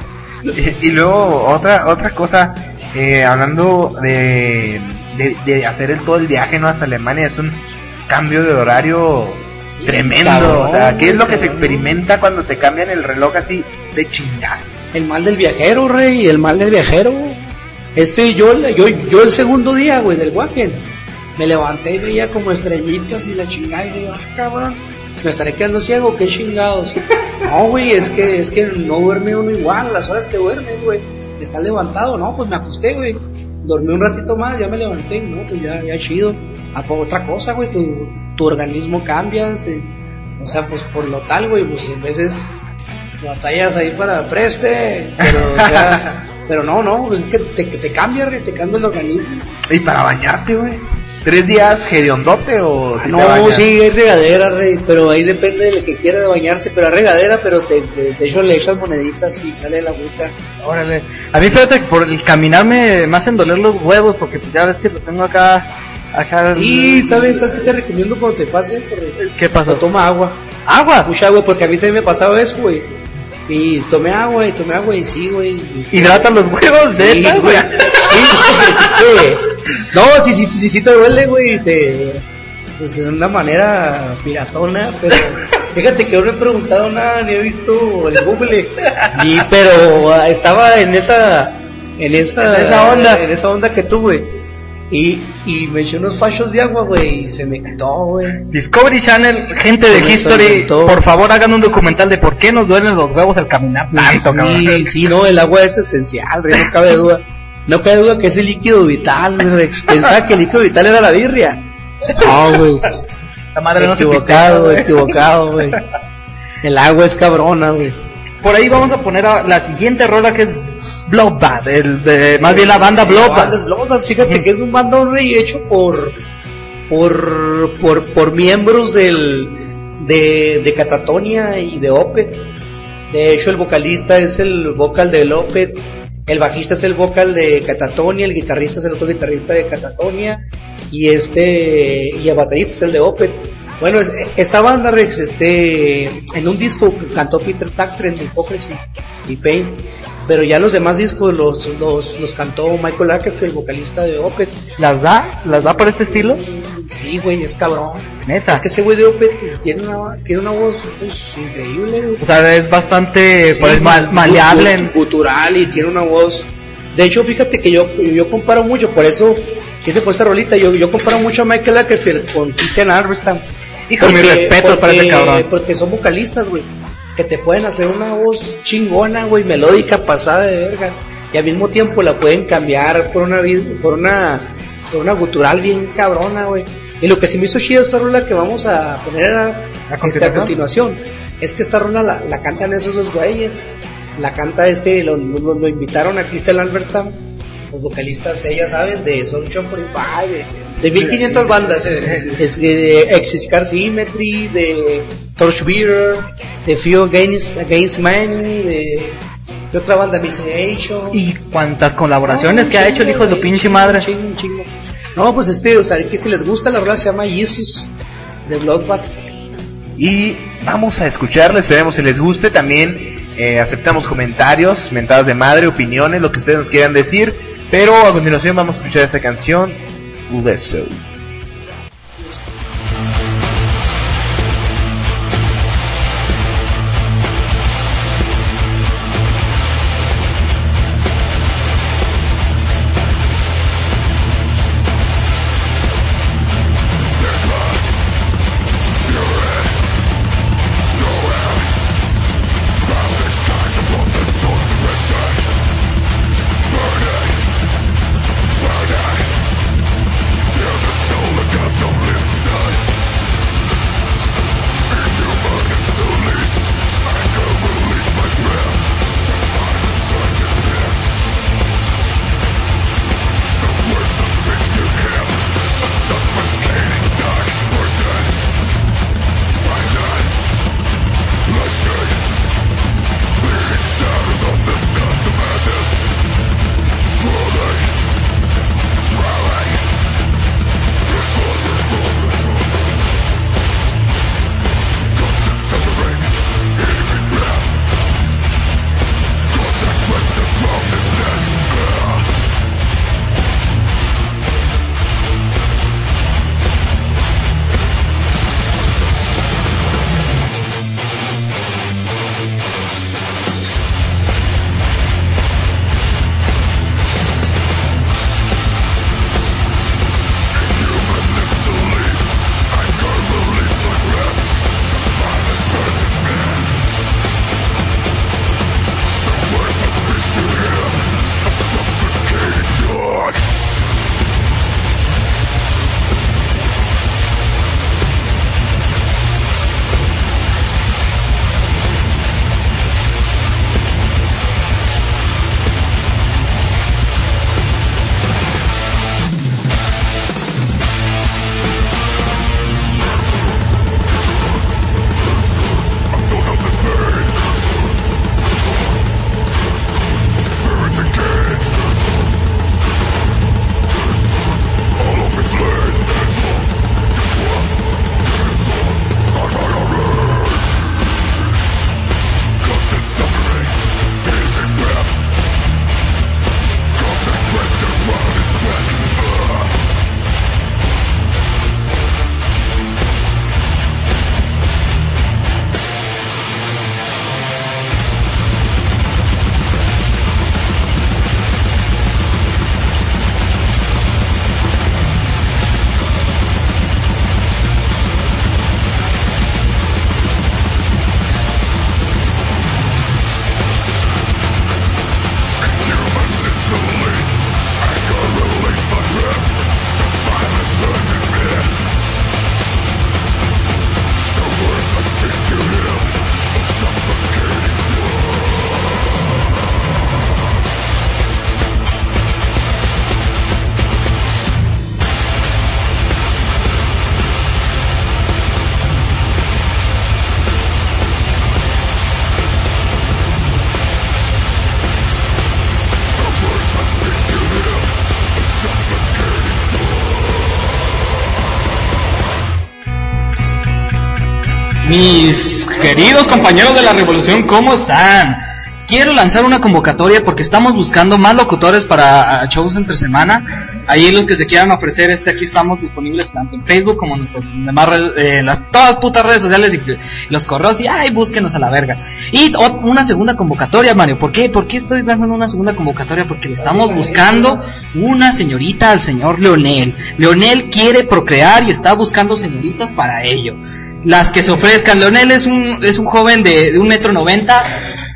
Y, y luego otra otra cosa, eh, hablando de, de, de hacer el todo el viaje no hasta Alemania, es un cambio de horario Sí, tremendo. cabrón, o sea, ¿qué es lo que se experimenta cuando te cambian el reloj así de chingazo? El mal del viajero, rey, el mal del viajero. Este, yo, yo, yo el segundo día, güey, del Wacken, me levanté y veía como estrellitas y la chingada y digo, ah, cabrón, me estaré quedando ciego, qué chingados. No, güey, es que, es que no duerme uno igual, las horas que duermes, güey, está levantado, no, pues me acosté, güey. Dormí un ratito más, ya me levanté, no, pues ya, ya chido. A por otra cosa, güey, tu, tu organismo cambia, se- o sea, pues por lo tal, güey, pues en veces batallas ahí para preste, pero, o sea, pero no, no, pues es que te, te cambia, güey, te cambia el organismo. Y para bañarte, güey. ¿Tres días hediondote o si no, sí, hay regadera, rey, pero ahí depende de lo que quiera bañarse, pero hay regadera, pero te, te- de hecho le echas moneditas y sale la agüita. Órale. A mí fíjate que por el caminar me, me hacen doler los huevos, porque pues ya ves que los tengo acá, acá. Sí, ¿sabes? ¿Sabes qué te recomiendo cuando te pase eso, rey? ¿Qué pasó? No, toma agua, Agua. mucha agua, porque a mí también me pasaba eso, güey. Y tomé agua, y tomé agua, y sí, güey. y- Hidratan los huevos, Sí, güey. güey. Sí, sí, no, sí, sí, sí, sí te duele, güey. Te, pues de una manera piratona, pero fíjate que no me he preguntado nada, ni he visto el Google. Ni, pero estaba en esa, en esa, En esa onda. en esa onda que tuve. Y, y me eché unos fachos de agua, güey, y se me quitó, güey. Discovery Channel, gente de History, por favor hagan un documental de por qué nos duelen los huevos al caminar tanto, cabrón. Sí, sí, no, el agua es esencial, no cabe duda. No cabe duda que es el líquido vital. Rex. Pensaba que el líquido vital era la birria. No, güey. La madre no se Equivocado, güey. equivocado, güey. El agua es cabrona, güey. Por ahí vamos a poner a la siguiente rola que es Bloodbath, el de, más bien la banda La banda Bloodbath. es Bloodbath, fíjate que es un bandón rey hecho por por por, por miembros del de, de Catatonia y de Opet. De hecho el vocalista es el vocal de Opet, el bajista es el vocal de Catatonia, el guitarrista es el otro guitarrista de Catatonia y este y el baterista es el de Opet. Bueno, es- esta banda Rex, este, en un disco que cantó Peter Tactren Hypocrisy y Pain, pero ya los demás discos los, los, los cantó Michael Ackerfield, vocalista de Opeth. ¿Las da? ¿Las da por este estilo? Sí, güey, es cabrón. Neta. Es que ese güey de Opeth tiene una, tiene una voz pues, increíble, güey. O sea, es bastante Sí, pues, mal- maleable. Gutural y tiene una voz. De hecho, fíjate que yo, yo comparo mucho, por eso quise por esta rolita, yo, yo comparo mucho a Michael Ackerfield con Christian Armstrong. Hijo, mi respeto para ese cabrón. Porque son vocalistas, güey. Que te pueden hacer una voz chingona, güey, melódica, pasada de verga. Y al mismo tiempo la pueden cambiar por una por una por una gutural bien cabrona, güey. Y lo que sí me hizo chido esta rola que vamos a poner a, este, a continuación? continuación es que esta rola la, la cantan esos dos güeyes. La canta este, lo, lo, lo invitaron a Crystal Alberstam, los vocalistas, ellas saben, de Sunshine 45, de, de 1500 bandas. Es de Exis Car Symmetry, de Torchbearer, de Few Against, Against Money, de, de otra banda, Missation. Y cuántas colaboraciones No, que ha hecho el hijo de su pinche madre. chingo, chingo. No, pues este, o sea, que si les gusta la rola se llama Jesus, de Bloodbath. Y vamos a escucharla, esperemos que les guste. También eh, aceptamos comentarios, mentadas de madre, opiniones, lo que ustedes nos quieran decir. Pero a continuación vamos a escuchar esta canción, listen. Queridos compañeros de la revolución, ¿cómo están? Quiero lanzar una convocatoria porque estamos buscando más locutores para ah, shows entre semana. Ahí los que se quieran ofrecer, este aquí estamos disponibles tanto en Facebook como en nuestras demás eh, las todas putas redes sociales y, los correos y ay, búsquenos a la verga. Y una segunda convocatoria, Mario. ¿Por qué? ¿Por qué estoy lanzando una segunda convocatoria? Porque le estamos buscando una señorita al señor Leonel. Leonel quiere procrear y está buscando señoritas para ello. Las que se ofrezcan. Leonel es un, es un joven de, de un metro noventa,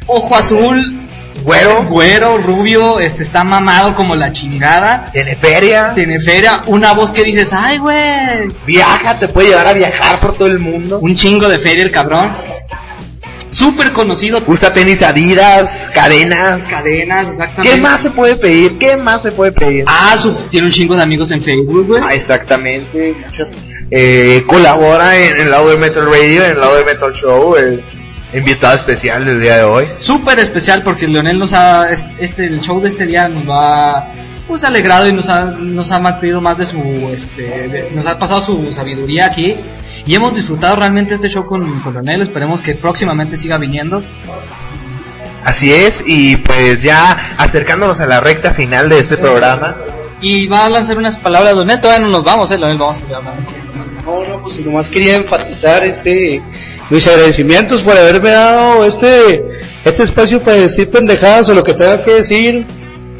ojo azul, Güero, güero, rubio, este está mamado como la chingada. tiene feria, Tiene feria, una voz que dices, ay güey, viaja, te puede llevar a viajar por todo el mundo. un chingo de feria el cabrón. Súper conocido, Usa tenis Adidas, cadenas. cadenas, exactamente. ¿Qué más se puede pedir? ¿Qué más se puede pedir? Ah, su- tiene un chingo de amigos en Facebook, güey. Ah, exactamente, muchos. Eh, colabora en el lado de Metal Radio, en el lado de Metal Show, el invitado especial del día de hoy. Súper especial porque Leonel nos ha, es- este, el show de este día nos ha, pues alegrado y nos ha, nos ha mantenido más de su, este, de- nos ha pasado su sabiduría aquí. Y hemos disfrutado realmente este show con, con Leonel, esperemos que próximamente siga viniendo. Así es, y pues ya acercándonos a la recta final de este programa. Y va a lanzar unas palabras, Leonel, todavía no nos vamos, eh, Leonel, vamos a hablando. No, no, pues nomás quería enfatizar este mis agradecimientos por haberme dado este este espacio para decir pendejadas o lo que tenga que decir.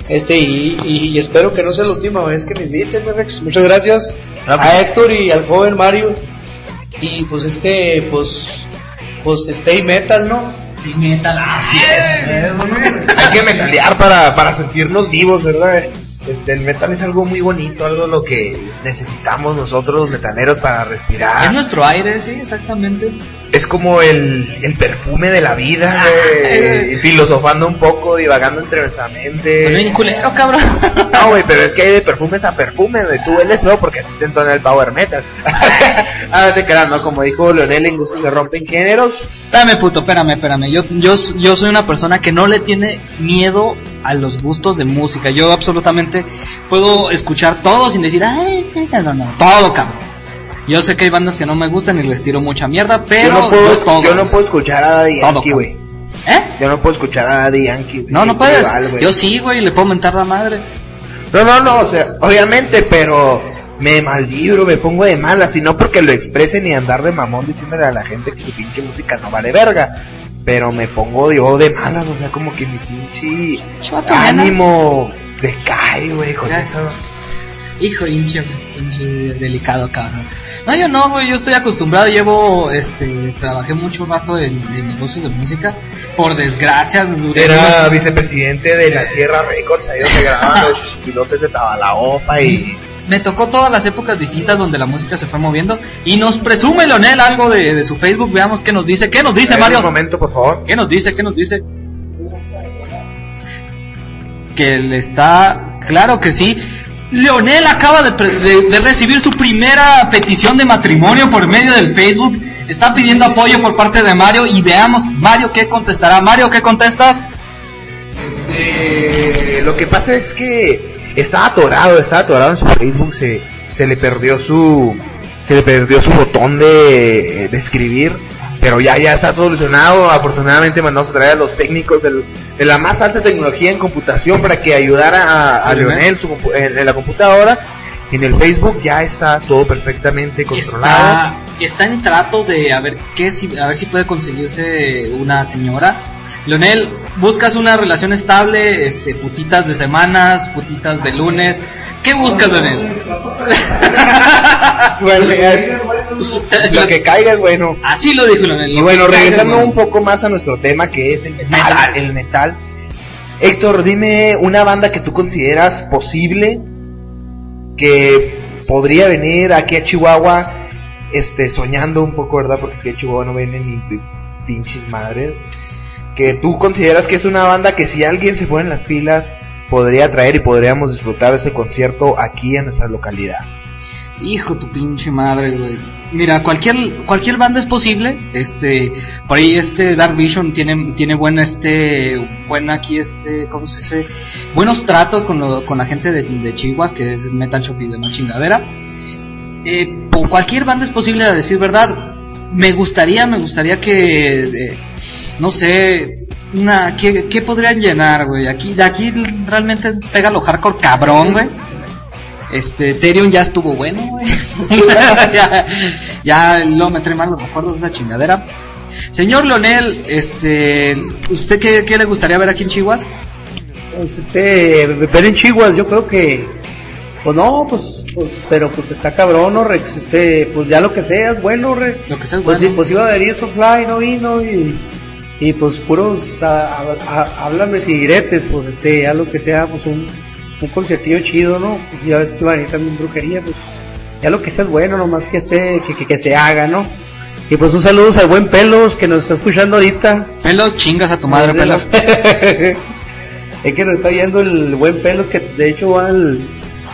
Este y, y- y espero que no sea la última vez que me inviten, Rex. Muchas gracias Ah, pues. a Héctor y al joven Mario. Y pues este pues pues stay metal, ¿no? Y metal, así es. Hay que metalear para, para sentirnos vivos, ¿verdad? Este, el metal es algo muy bonito, algo lo que necesitamos nosotros los metaleros para Es respirar. nuestro aire, sí, exactamente. Es como el, el perfume de la vida, güey. filosofando un poco, divagando entre nuestra Pero mente. bien culero, cabrón. No, güey, pero es que hay de perfumes a perfumes, güey. Tú hueles feo porque te entona el power metal. ah, no te creas, ¿no? Como dijo Leonel, en gustos se rompen géneros. Espérame, puto, espérame, espérame. Yo, yo, yo soy una persona que no le tiene miedo a los gustos de música. Yo absolutamente puedo escuchar todo sin decir, ay, sí, no, no, no. Todo, cabrón. Yo sé que hay bandas que no me gustan y les tiro mucha mierda, pero yo no puedo, todo. yo no puedo escuchar a Daddy Yankee, güey. ¿Eh? Yo no puedo escuchar a Daddy Yankee. No, no puedes. güey. yo sí, güey, le puedo mentar la madre. No, no, no, o sea, obviamente, pero me maldibro, me pongo de malas, y no porque lo exprese ni andar de mamón diciéndole a la gente que su pinche música no vale verga. Pero me pongo yo de malas, o sea, como que mi pinche ánimo decae, güey, con eso. Hijo, hinche, hinche delicado, cabrón. No, yo no, güey, yo estoy acostumbrado, llevo, este, trabajé mucho rato en, en negocios de música. Por desgracia, duré Era unos- vicepresidente de la Sierra Records, ahí donde grababan los pilotes de Tabalaopa y... me tocó todas las épocas distintas donde la música se fue moviendo y nos presume Leonel algo de, de su Facebook, veamos qué nos dice, qué nos dice ver, Mario, Un momento, por favor. qué nos dice, qué nos dice. Que le está, claro que sí. Leonel acaba de, de- recibir su primera petición de matrimonio por medio del Facebook. Está pidiendo apoyo por parte de Mario y veamos Mario qué contestará. Mario, ¿qué contestas? Eh, lo que pasa es que estaba atorado, estaba atorado en su Facebook, se, se le perdió su se le perdió su botón de, de escribir, pero ya ya está solucionado, afortunadamente mandamos a traer a los técnicos del- de la más alta tecnología en computación para que ayudara a, a Leonel su compu- en, en la computadora. En el Facebook ya está todo perfectamente controlado. Está, está en tratos de a ver qué si, a ver si puede conseguirse una señora. Leonel, buscas una relación estable, este, putitas de semanas, putitas de lunes. ¿Qué buscas, Leonel? Bueno, lo que caiga es bueno. Así lo dijo Leonel. Y bueno, regresando bueno. un poco más a nuestro tema que es el metal, Metal. el metal. Héctor, dime una banda que tú consideras posible que podría venir aquí a Chihuahua, este, soñando un poco, ¿verdad? Porque aquí a Chihuahua no vienen ni pi- pinches madres. Que tú consideras que es una banda que si alguien se pone en las pilas podría traer y podríamos disfrutar de ese concierto aquí en nuestra localidad. Hijo tu pinche madre, güey. Mira, cualquier cualquier banda es posible. Este, por ahí este Dark Vision tiene tiene buen este buen aquí este, ¿cómo se dice? Buenos tratos con lo- con la gente de, de Chihuahua, que es Metal Shop y demás chingadera. Eh, cualquier banda es posible a decir verdad. me gustaría, me gustaría que, eh, no sé, una, ¿qué, qué podrían llenar, güey? Aquí, de aquí realmente pega lo hardcore cabrón, güey. Este, Therion ya estuvo bueno, güey. ya, ya lo me trae mal los recuerdos de esa chingadera. Señor Leonel, este, ¿usted qué, qué le gustaría ver aquí en Chihuahua? Pues este, ver en Chihuahua, yo creo que, pues no, pues, pues, pero pues está cabrón, ¿no, Rex? Este, pues ya lo que sea es bueno, Rex. Lo que sea es Pues bueno. sí, pues iba a venir Sofly, no vino y, y pues puros, a, a, a- háblame si diretes, pues este, ya lo que sea, pues un, un conciertillo chido, ¿no? Pues ya ves que iba a venir también brujería, pues ya lo que sea es bueno, nomás que esté, que, que, que se haga, ¿no? Y pues un saludo al buen Pelos que nos está escuchando ahorita. Pelos, chingas a tu madre, pelos. es que nos está viendo el buen Pelos que de hecho va al,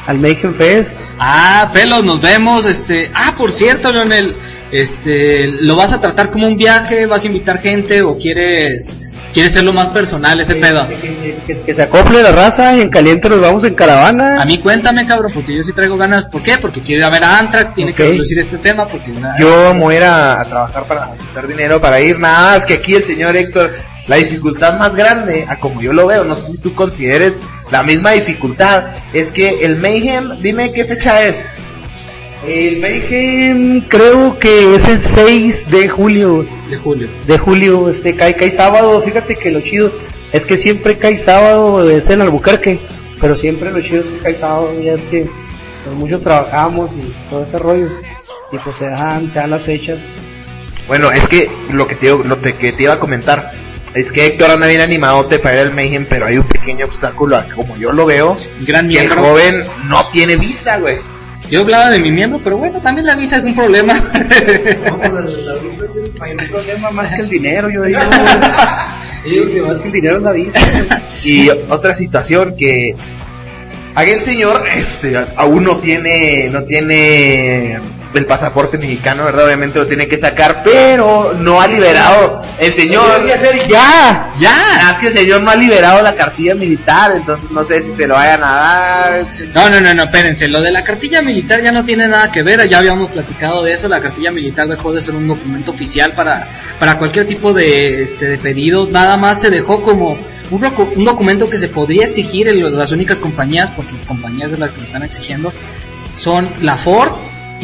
al Mayhem Fest. Ah, pelos, nos vemos, este, ah, por cierto, Leonel, este, ¿lo vas a tratar como un viaje? ¿Vas a invitar gente o quieres, quieres hacerlo más personal ese pedo? Que, que- que- que se acople la raza y en caliente nos vamos en caravana. A mí cuéntame, cabrón, porque yo sí traigo ganas. ¿Por qué? Porque quiero ir a ver a Antrax, tiene que producir este tema, porque una- Yo me voy a, a trabajar para juntar dinero para ir. Nada más que aquí el señor Héctor, la dificultad más grande, a como yo lo veo, no sé si tú consideres la misma dificultad, es que el Mayhem, dime qué fecha es. El Mayhem creo que es el 6 de julio. de julio. De julio, este cae, cae sábado. Fíjate que lo chido es que siempre cae sábado, es en Albuquerque. Pero siempre lo chido es que cae sábado. Ya es que pues, mucho trabajamos y todo ese rollo. Y pues se dan, se dan las fechas. Bueno, es que lo que te, lo te- que te iba a comentar es que Héctor anda bien animadote para ir al Mayhem, pero hay un pequeño obstáculo, a como yo lo veo, El gran que el joven no tiene visa, güey. Yo hablaba de mi miembro, pero bueno, también la visa es un problema. No, pues la, la visa es el mayor problema más que el dinero, yo digo. Yo digo que más que el dinero es la visa. Y otra situación que aquel señor este aún no tiene no tiene el pasaporte mexicano, ¿verdad? Obviamente lo tiene que sacar, pero no ha liberado el señor. ya. ¡Ya! Es que el señor no ha liberado la cartilla militar, entonces no sé si se lo vayan a dar. No, no, no, no, espérense. Lo de la cartilla militar ya no tiene nada que ver. Ya habíamos platicado de eso. La cartilla militar dejó de ser un documento oficial para, para cualquier tipo de, este, de pedidos. Nada más se dejó como un, documento que se podría exigir en las únicas compañías, porque compañías de las que lo están exigiendo son la Ford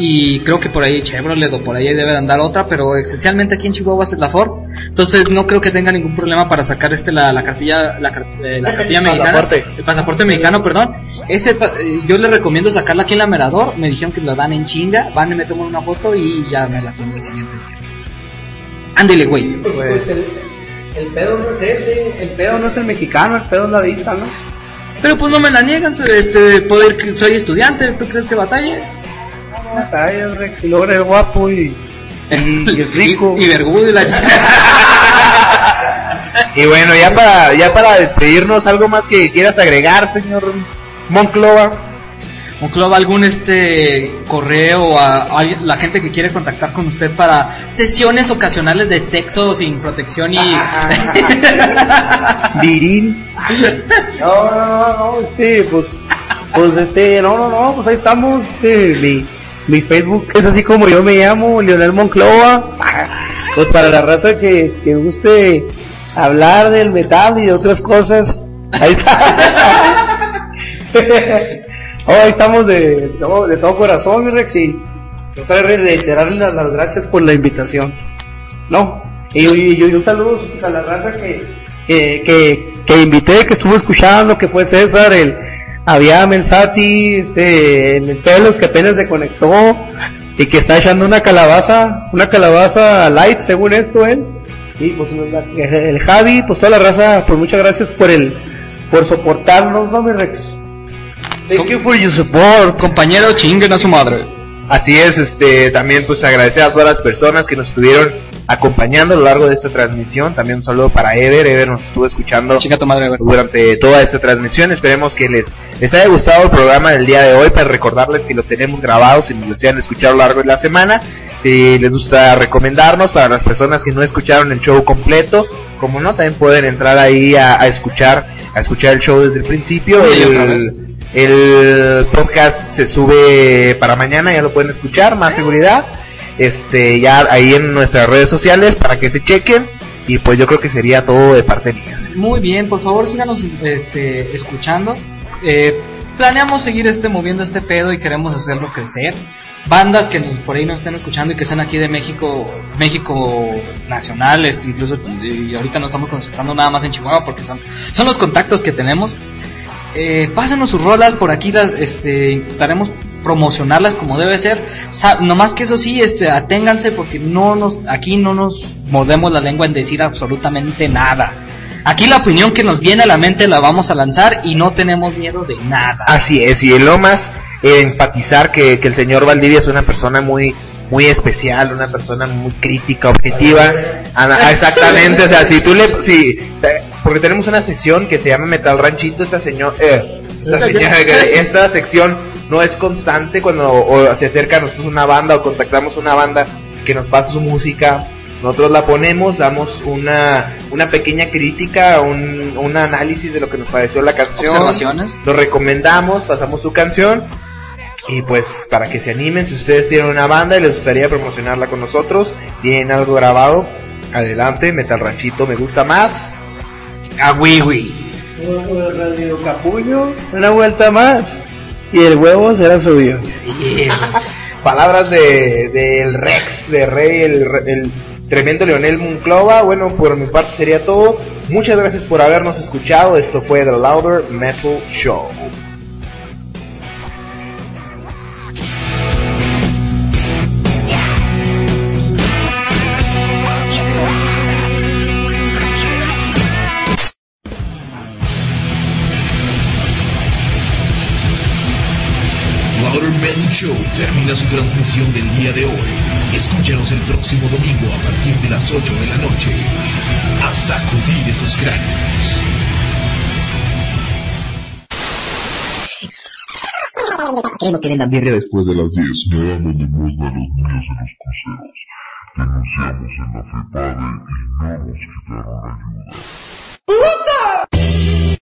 y creo que por ahí Chevrolet o por ahí debe de andar otra, pero esencialmente aquí en Chihuahua es la Ford. Entonces no creo que tenga ningún problema para sacar este la, la cartilla la, eh, la cartilla mexicana, Pasaporte. el pasaporte mexicano, perdón. Ese pa- eh, yo le recomiendo sacarla aquí en la Merador. Me dijeron que la dan en chinga, van y me toman una foto y ya me la tienen el siguiente. Ándele, güey. Pues, pues, el, el pedo no es ese, el pedo no es el mexicano, el pedo es la visa, ¿no? Pero pues no me la niegan, este, poder que soy estudiante, ¿tú crees que batalle? Batalla, Rex, y luego eres guapo y, y, y es rico. Y, y vergudo y la Y bueno, ya para ya para despedirnos, algo más que quieras agregar, señor Monclova. Monclova, algún este correo a, la gente que quiere contactar con usted para sesiones ocasionales de sexo sin protección y Viril. No, no, no, no, este, pues, pues este, no, no, no, pues ahí estamos, este, mi, mi Facebook es así como yo me llamo, Leonel Monclova. Pues para la raza que, que guste hablar del metal y de otras cosas, ahí está. Oh, estamos de, de todo- corazón, mi Rex, y otra vez reiterarle las, gracias por la invitación. No, y un saludo a la raza que, que, que, que invité, que estuvo escuchando, que fue César, el Aviam, el Sati, este, Pelos que apenas se conectó y que está echando una calabaza, una calabaza light según esto él. Y pues el Javi, pues toda la raza, pues muchas gracias por el, por soportarnos, ¿no, mi Rex? Thank you for your support. compañero chinguen a su madre. Así es, este, también pues agradecer a todas las personas que nos estuvieron acompañando a lo largo de esta transmisión. También un saludo para Ever, Ever nos estuvo escuchando Chinga tu madre, a ver. durante toda esta transmisión. Esperemos que les, les haya gustado el programa del día de hoy para recordarles que lo tenemos grabado si nos desean escuchar a lo largo de la semana. Si les gusta recomendarnos para las personas que no escucharon el show completo, como no, también pueden entrar ahí a, a escuchar, a escuchar el show desde el principio. Y otra vez. El, el podcast se sube para mañana, ya lo pueden escuchar, más seguridad. este ya ahí en nuestras redes sociales para que se chequen y pues yo creo que sería todo de parte mía. Muy bien, por favor síganos este, escuchando. Eh, planeamos seguir este moviendo este pedo y queremos hacerlo crecer. Bandas que nos, por ahí nos estén escuchando y que sean aquí de México, México nacional, este, incluso y ahorita no estamos consultando nada más en Chihuahua porque son, son los contactos que tenemos. Eh, pásenos sus rolas por aquí las este intentaremos promocionarlas como debe ser. Sa nomás que eso sí este aténganse porque no nos aquí no nos mordemos la lengua en decir absolutamente nada. Aquí la opinión que nos viene a la mente la vamos a lanzar y no tenemos miedo de nada. Así es y lo más eh, enfatizar que, que el señor Valdivia es una persona muy muy especial, una persona muy crítica, objetiva. Ah, exactamente, o sea, si tú le, si, porque tenemos una sección que se llama Metal Ranchito, esta señor, eh, esta, señora, esta sección no es constante cuando o se acerca a nosotros una banda o contactamos una banda que nos pasa su música, nosotros la ponemos, damos una, una pequeña crítica, un, un análisis de lo que nos pareció la canción, observaciones, lo recomendamos, pasamos su canción y pues para que se animen, si ustedes tienen una banda y les gustaría promocionarla con nosotros, tienen algo grabado, adelante, Metal Ranchito me gusta más. A Wiwi. Radio Capullo, una vuelta más y el huevo será suyo. Palabras de del Rex, de Rey, el, el tremendo Leonel Munclova. Bueno, por mi parte sería todo. Muchas gracias por habernos escuchado. Esto fue The Louder Metal Show. Show termina su transmisión del día de hoy. Escúchanos el próximo domingo a partir de las 8 de la noche. A sacudir esos cráneos. Queremos que den la birria después de las 10. No damos limosna a los niños en los cruceros. Denunciamos en la FEPADE y no nos quitaron ayuda. ¡Puta!